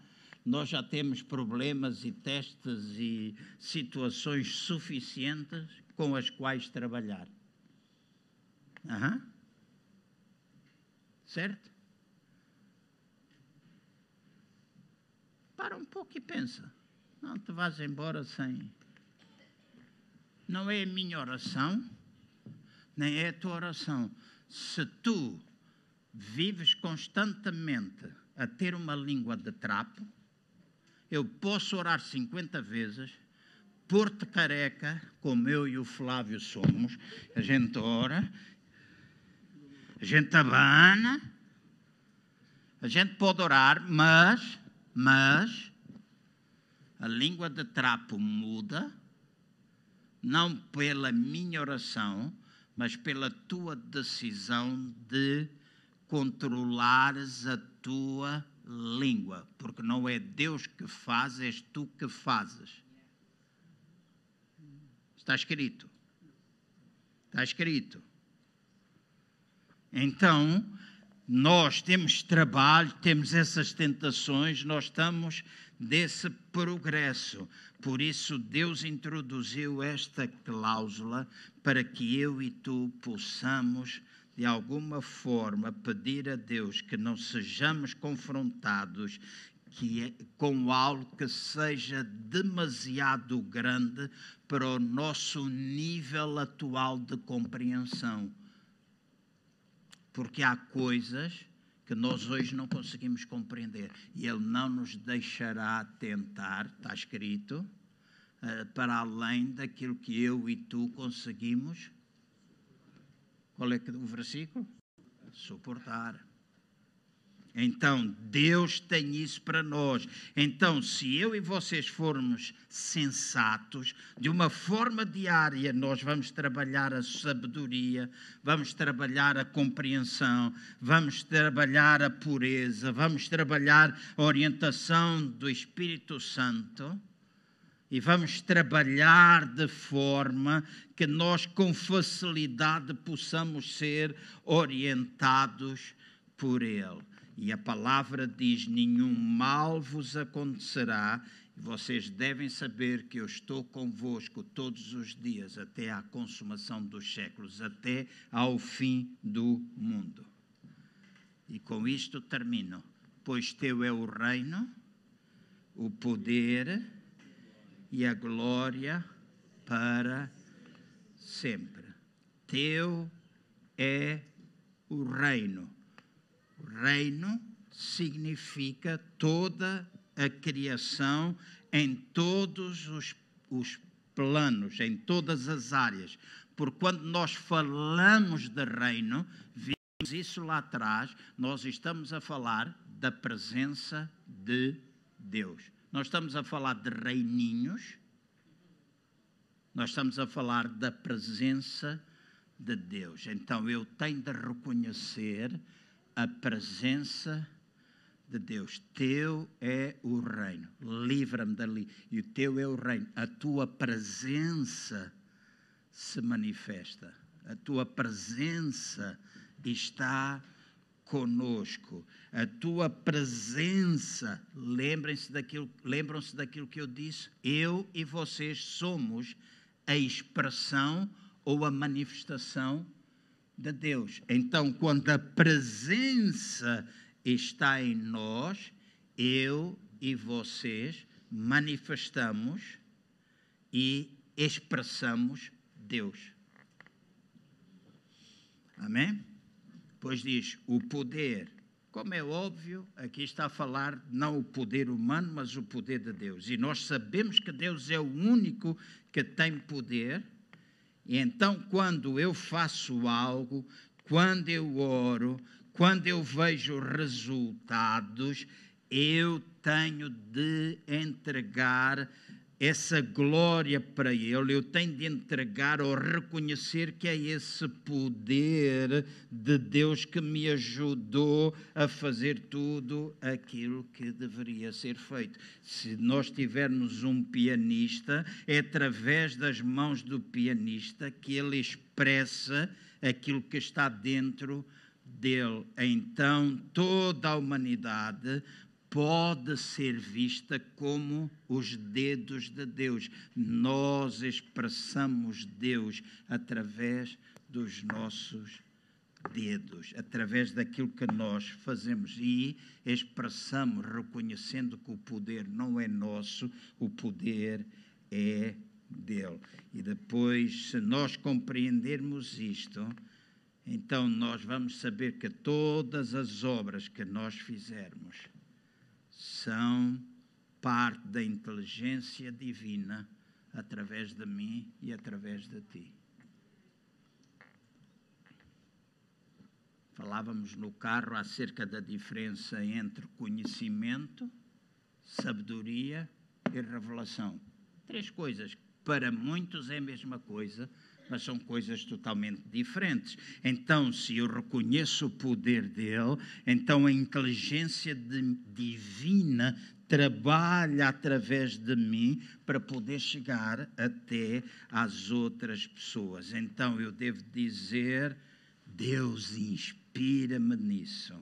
nós já temos problemas e testes e situações suficientes com as quais trabalhar. Uhum. Certo? Para um pouco e pensa. Não te vás embora sem. Não é a minha oração, nem é a tua oração. Se tu vives constantemente a ter uma língua de trapo, eu posso orar 50 vezes, pôr-te careca, como eu e o Flávio somos, a gente ora, a gente abana, a gente pode orar, mas, mas, a língua de trapo muda, não pela minha oração, mas pela tua decisão de controlares a tua língua, porque não é Deus que faz, és tu que fazes. Está escrito. Está escrito. Então, nós temos trabalho, temos essas tentações, nós estamos desse progresso. Por isso, Deus introduziu esta cláusula para que eu e tu possamos de alguma forma, pedir a Deus que não sejamos confrontados que é, com algo que seja demasiado grande para o nosso nível atual de compreensão. Porque há coisas que nós hoje não conseguimos compreender e Ele não nos deixará tentar, está escrito, eh, para além daquilo que eu e tu conseguimos qual é o versículo? Suportar. Então, Deus tem isso para nós. Então, se eu e vocês formos sensatos, de uma forma diária, nós vamos trabalhar a sabedoria, vamos trabalhar a compreensão, vamos trabalhar a pureza, vamos trabalhar a orientação do Espírito Santo e vamos trabalhar de forma que nós com facilidade possamos ser orientados por Ele. E a palavra diz: nenhum mal vos acontecerá. E vocês devem saber que eu estou convosco todos os dias, até à consumação dos séculos, até ao fim do mundo. E com isto termino. Pois teu é o reino, o poder e a glória para sempre. Teu é o reino. Reino significa toda a criação em todos os, os planos, em todas as áreas. Porque quando nós falamos de reino, vimos isso lá atrás, nós estamos a falar da presença de Deus. Nós estamos a falar de reininhos, nós estamos a falar da presença de Deus. Então eu tenho de reconhecer a presença de Deus. Teu é o reino. Livra-me dali. E o teu é o reino. A tua presença se manifesta. A tua presença está conosco. A tua presença, lembrem-se daquilo, lembram-se daquilo que eu disse? Eu e vocês somos a expressão ou a manifestação de Deus. Então, quando a presença está em nós, eu e vocês manifestamos e expressamos Deus. Amém? Pois diz: o poder. Como é óbvio, aqui está a falar não o poder humano, mas o poder de Deus. E nós sabemos que Deus é o único que tem poder. Então, quando eu faço algo, quando eu oro, quando eu vejo resultados, eu tenho de entregar essa glória para Ele, eu tenho de entregar ou reconhecer que é esse poder de Deus que me ajudou a fazer tudo aquilo que deveria ser feito. Se nós tivermos um pianista, é através das mãos do pianista que ele expressa aquilo que está dentro dele. Então, toda a humanidade pode ser vista como os dedos de Deus. Nós expressamos Deus através dos nossos dedos, através daquilo que nós fazemos e expressamos, reconhecendo que o poder não é nosso, o poder é dele. E depois, se nós compreendermos isto, então nós vamos saber que todas as obras que nós fizermos, são parte da inteligência divina através de mim e através de ti. Falávamos no carro acerca da diferença entre conhecimento, sabedoria e revelação. Três coisas. Para muitos é a mesma coisa, mas são coisas totalmente diferentes. Então, se eu reconheço o poder dele, então a inteligência de, divina trabalha através de mim para poder chegar até às outras pessoas. Então eu devo dizer: Deus inspira-me nisso.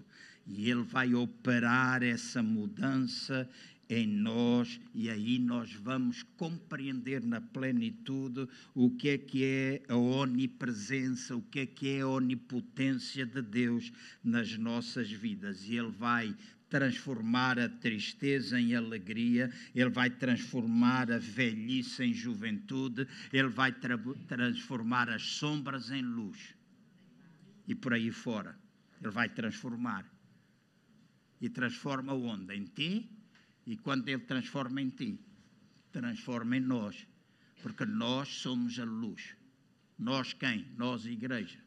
E Ele vai operar essa mudança em nós e aí nós vamos compreender na plenitude o que é que é a onipresença, o que é que é a onipotência de Deus nas nossas vidas. E Ele vai transformar a tristeza em alegria, Ele vai transformar a velhice em juventude, Ele vai tra transformar as sombras em luz. E por aí fora. Ele vai transformar. E transforma onde? Em ti e quando Ele transforma em ti, transforma em nós. Porque nós somos a luz. Nós quem? Nós, igreja.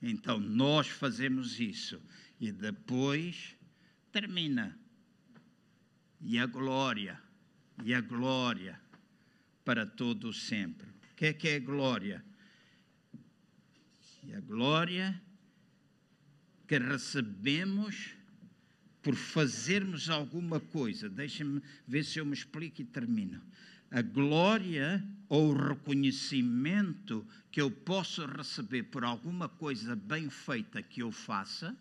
Então nós fazemos isso. E depois termina. E a glória. E a glória para todo sempre. O que é que é glória? E a glória que recebemos por fazermos alguma coisa. Deixem-me ver se eu me explico e termino. A glória ou o reconhecimento que eu posso receber por alguma coisa bem feita que eu faça,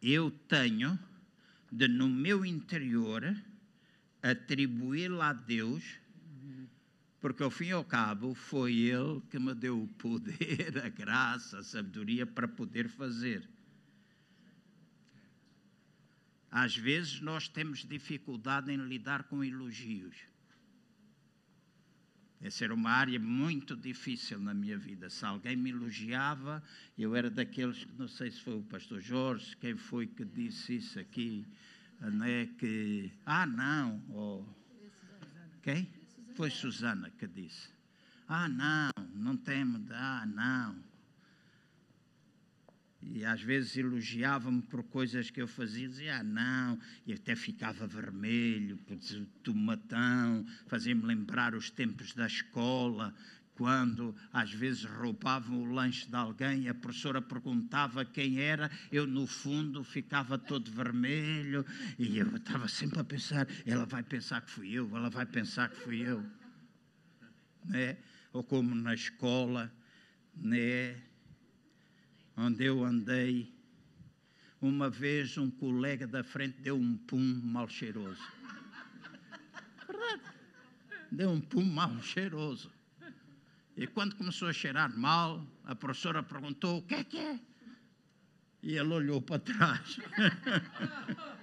eu tenho de, no meu interior, atribuí-la a Deus porque ao fim e ao cabo foi Ele que me deu o poder, a graça, a sabedoria para poder fazer. Às vezes nós temos dificuldade em lidar com elogios. Essa era uma área muito difícil na minha vida. Se alguém me elogiava, eu era daqueles, não sei se foi o pastor Jorge, quem foi que disse isso aqui, né, que, ah não, ou, quem? Foi Susana que disse. Ah, não, não temo, ah, não. E às vezes elogiava-me por coisas que eu fazia, dizia, ah, não, e até ficava vermelho, tomatão, fazia-me lembrar os tempos da escola, quando às vezes roubavam o lanche de alguém, a professora perguntava quem era, eu no fundo ficava todo vermelho e eu estava sempre a pensar: ela vai pensar que fui eu, ela vai pensar que fui eu. Né? Ou como na escola, né? onde eu andei, uma vez um colega da frente deu um pum mal cheiroso. Verdade. Deu um pum mal cheiroso. E quando começou a cheirar mal, a professora perguntou: o que é que é? E ele olhou para trás.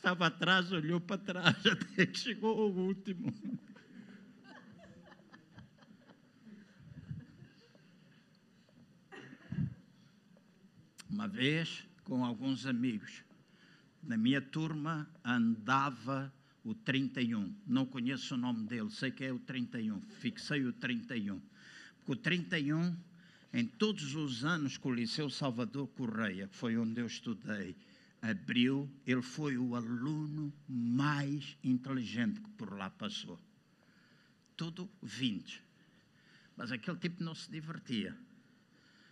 estava atrás olhou para trás até que chegou ao último. Uma vez, com alguns amigos, na minha turma andava o 31. Não conheço o nome dele, sei que é o 31. Fixei o 31. Porque o 31, em todos os anos que o Liceu Salvador Correia, que foi onde eu estudei, abriu, ele foi o aluno mais inteligente que por lá passou. Tudo 20. Mas aquele tipo não se divertia.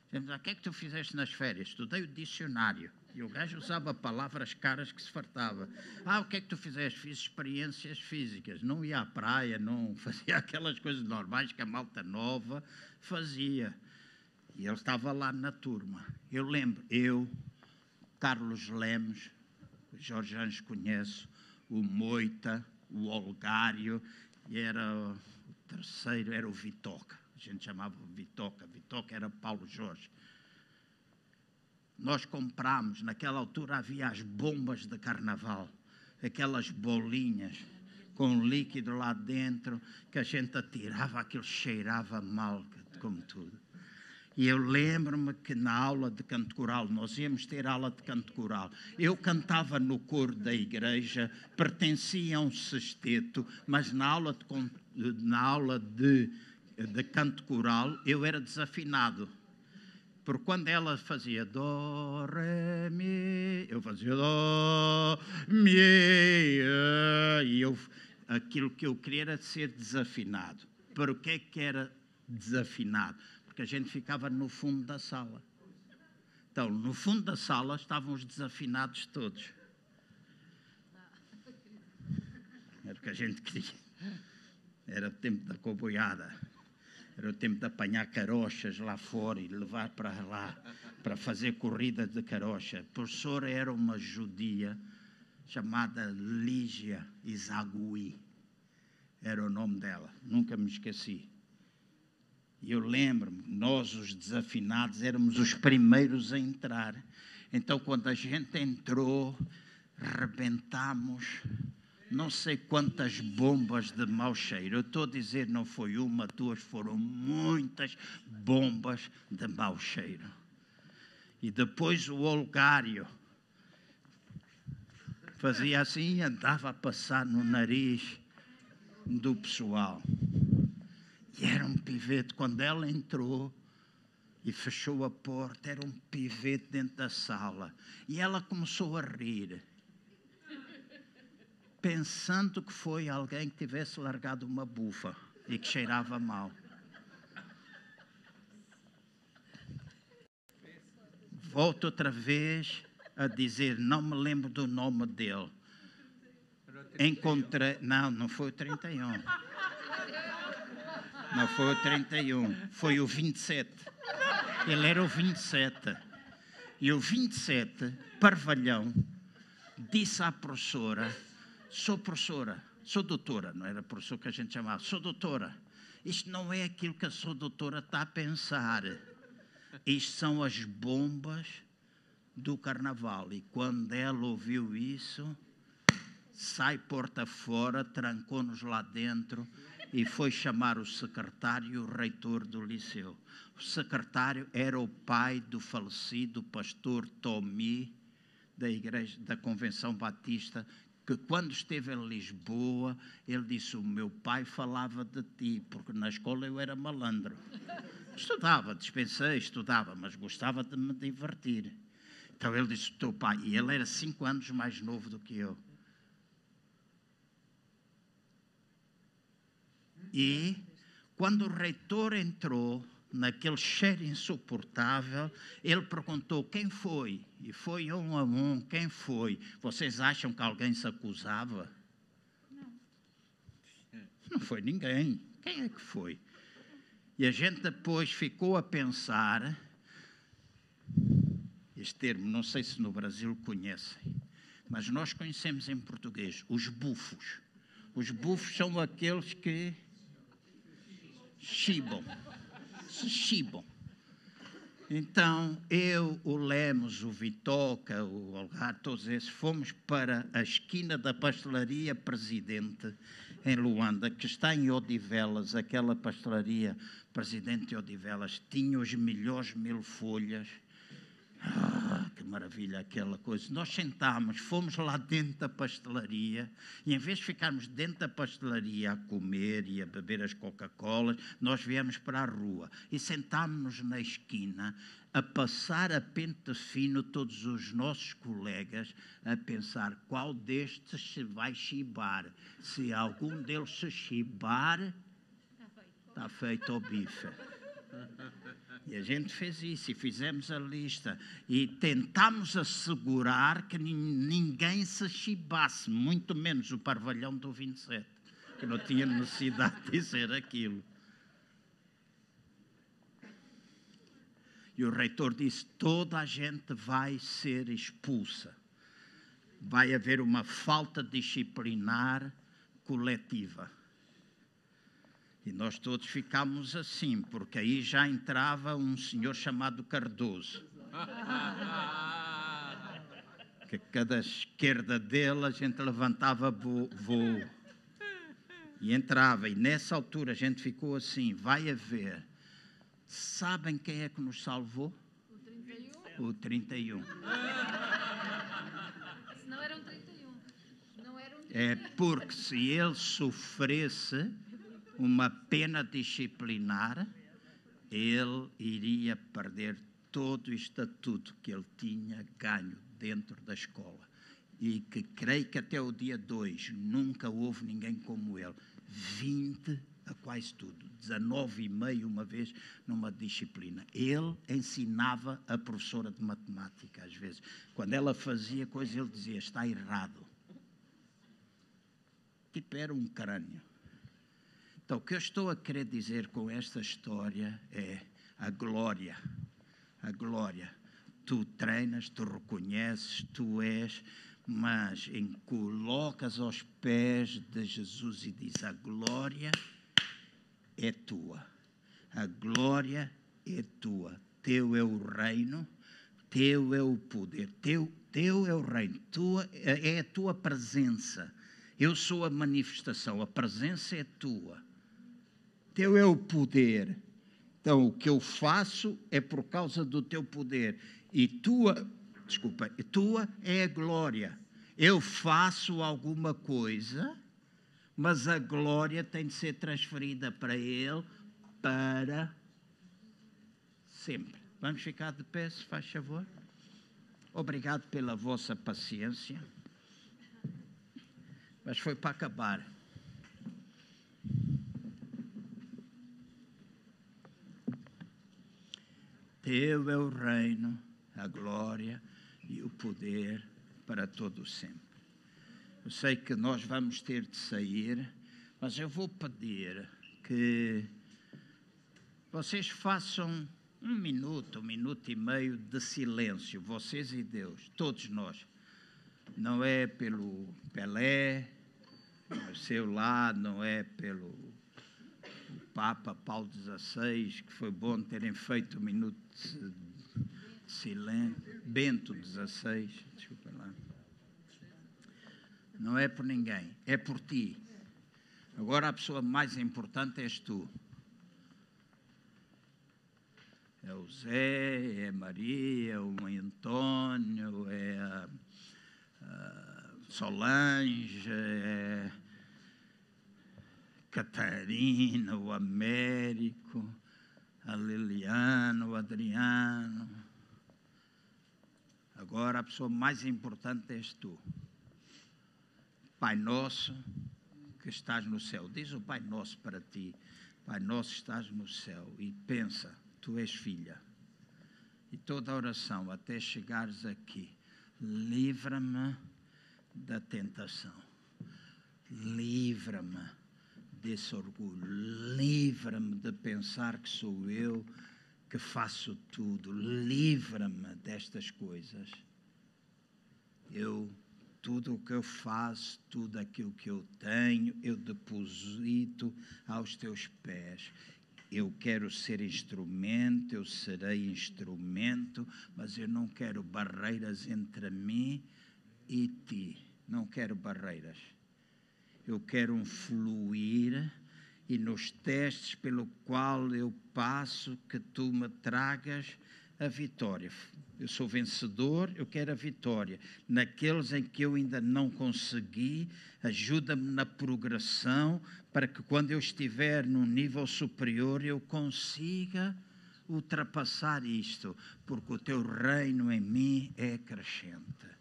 Dizemos, o que é que tu fizeste nas férias? Estudei o dicionário. E o gajo usava palavras caras que se fartava. Ah, o que é que tu fizeste? Fiz experiências físicas. Não ia à praia, não fazia aquelas coisas normais que a malta nova fazia. E ele estava lá na turma. Eu lembro, eu, Carlos Lemos, Jorge Anjos conheço, o Moita, o Olgário, e era o terceiro, era o Vitoca. A gente chamava Vitoca. Vitoca era Paulo Jorge. Nós comprámos, naquela altura havia as bombas de carnaval, aquelas bolinhas com líquido lá dentro, que a gente atirava, aquilo cheirava mal, como tudo. E eu lembro-me que na aula de canto coral, nós íamos ter aula de canto coral. Eu cantava no coro da igreja, pertencia a um sexteto, mas na aula de, na aula de, de canto coral eu era desafinado. Porque quando ela fazia do, ré, mi, eu fazia do, mi, e eu, aquilo que eu queria era ser desafinado. Para o que é que era desafinado? porque a gente ficava no fundo da sala. Então, no fundo da sala estavam os desafinados todos. Era o que a gente queria. Era o tempo da coboiada. Era o tempo de apanhar carochas lá fora e levar para lá, para fazer corridas de carocha. A professora era uma judia chamada Lígia Isagui. Era o nome dela, nunca me esqueci. E eu lembro-me, nós, os desafinados, éramos os primeiros a entrar. Então, quando a gente entrou, rebentamos não sei quantas bombas de mau cheiro. Eu estou a dizer, não foi uma, duas, foram muitas bombas de mau cheiro. E depois o Olgário fazia assim, andava a passar no nariz do pessoal. E era um pivete. Quando ela entrou e fechou a porta, era um pivete dentro da sala. E ela começou a rir, pensando que foi alguém que tivesse largado uma bufa e que cheirava mal. Volto outra vez a dizer, não me lembro do nome dele. Encontrei, não, não foi o 31. Não foi o 31, foi o 27. Ele era o 27. E o 27, Parvalhão, disse à professora: Sou professora, sou doutora, não era professora que a gente chamava, sou doutora. Isto não é aquilo que a sua doutora está a pensar. Isto são as bombas do carnaval. E quando ela ouviu isso, sai porta fora, trancou-nos lá dentro e foi chamar o secretário e o reitor do liceu. O secretário era o pai do falecido pastor Tomi, da igreja da Convenção Batista, que quando esteve em Lisboa, ele disse: "O meu pai falava de ti, porque na escola eu era malandro. Estudava, dispensei, estudava, mas gostava de me divertir. Então ele disse: "Teu pai", e ele era cinco anos mais novo do que eu. E quando o reitor entrou, naquele cheiro insuportável, ele perguntou quem foi. E foi um a um, quem foi? Vocês acham que alguém se acusava? Não. Não foi ninguém. Quem é que foi? E a gente depois ficou a pensar, este termo, não sei se no Brasil conhecem, mas nós conhecemos em português, os bufos. Os bufos são aqueles que chibam. Se chibam. Então, eu, o Lemos, o Vitoca, o Olgar, todos esses, fomos para a esquina da pastelaria Presidente, em Luanda, que está em Odivelas. Aquela pastelaria Presidente Odivelas tinha os melhores mil folhas. Ah, que maravilha aquela coisa. Nós sentámos, fomos lá dentro da pastelaria e em vez de ficarmos dentro da pastelaria a comer e a beber as Coca-Colas, nós viemos para a rua e sentámos-nos na esquina a passar a pente fino todos os nossos colegas a pensar qual destes se vai chibar. Se algum deles se chibar, está feito o bife. E a gente fez isso e fizemos a lista e tentámos assegurar que ninguém se chibasse, muito menos o parvalhão do 27, que não tinha necessidade de dizer aquilo. E o reitor disse: toda a gente vai ser expulsa. Vai haver uma falta disciplinar coletiva. E nós todos ficámos assim, porque aí já entrava um senhor chamado Cardoso. que cada esquerda dele a gente levantava voo. E entrava, e nessa altura a gente ficou assim: vai haver. Sabem quem é que nos salvou? O 31. O 31. Não eram 31. Não eram 31. É porque se ele sofresse uma pena disciplinar, ele iria perder todo o estatuto que ele tinha ganho dentro da escola. E que creio que até o dia 2 nunca houve ninguém como ele. 20 a quase tudo, 19 e meio uma vez numa disciplina. Ele ensinava a professora de matemática às vezes. Quando ela fazia coisa, ele dizia: está errado. Tipo, era um crânio. Então, o que eu estou a querer dizer com esta história é a glória. A glória. Tu treinas, tu reconheces, tu és, mas em colocas aos pés de Jesus e diz: A glória é tua. A glória é tua. Teu é o reino, teu é o poder, teu, teu é o reino, tua, é a tua presença. Eu sou a manifestação, a presença é tua teu é o poder. Então, o que eu faço é por causa do teu poder. E tua, desculpa, tua é a glória. Eu faço alguma coisa, mas a glória tem de ser transferida para Ele para sempre. Vamos ficar de pé, se faz favor. Obrigado pela vossa paciência. Mas foi para acabar. Teu é o reino, a glória e o poder para todo sempre. Eu sei que nós vamos ter de sair, mas eu vou pedir que vocês façam um minuto, um minuto e meio de silêncio, vocês e Deus, todos nós. Não é pelo Pelé, seu lado, não é pelo Papa Paulo XVI, que foi bom terem feito um minuto de silêncio. Bento XVI, desculpa lá. Não é por ninguém, é por ti. Agora a pessoa mais importante és tu. É o Zé, é a Maria, é o Antônio, é a Solange, é Catarina, o Américo, a Liliana, o Adriano. Agora a pessoa mais importante és tu. Pai nosso que estás no céu. Diz o Pai nosso para ti. Pai nosso estás no céu. E pensa, tu és filha. E toda oração até chegares aqui. Livra-me da tentação. Livra-me desse orgulho. Livra-me de pensar que sou eu que faço tudo. Livra-me destas coisas. Eu, tudo o que eu faço, tudo aquilo que eu tenho, eu deposito aos teus pés. Eu quero ser instrumento, eu serei instrumento, mas eu não quero barreiras entre mim e ti. Não quero barreiras. Eu quero fluir e nos testes pelo qual eu passo que tu me tragas a vitória. Eu sou vencedor, eu quero a vitória. Naqueles em que eu ainda não consegui, ajuda-me na progressão para que quando eu estiver num nível superior eu consiga ultrapassar isto, porque o teu reino em mim é crescente.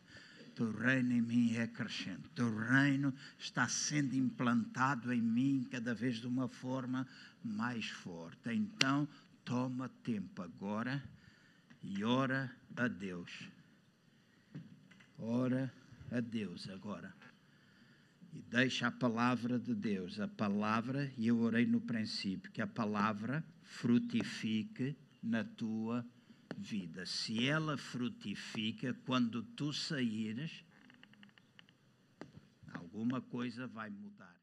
Teu reino em mim é crescente. Teu reino está sendo implantado em mim cada vez de uma forma mais forte. Então, toma tempo agora e ora a Deus. Ora a Deus agora. E deixa a palavra de Deus, a palavra, e eu orei no princípio, que a palavra frutifique na tua vida. Se ela frutifica, quando tu saíres, alguma coisa vai mudar.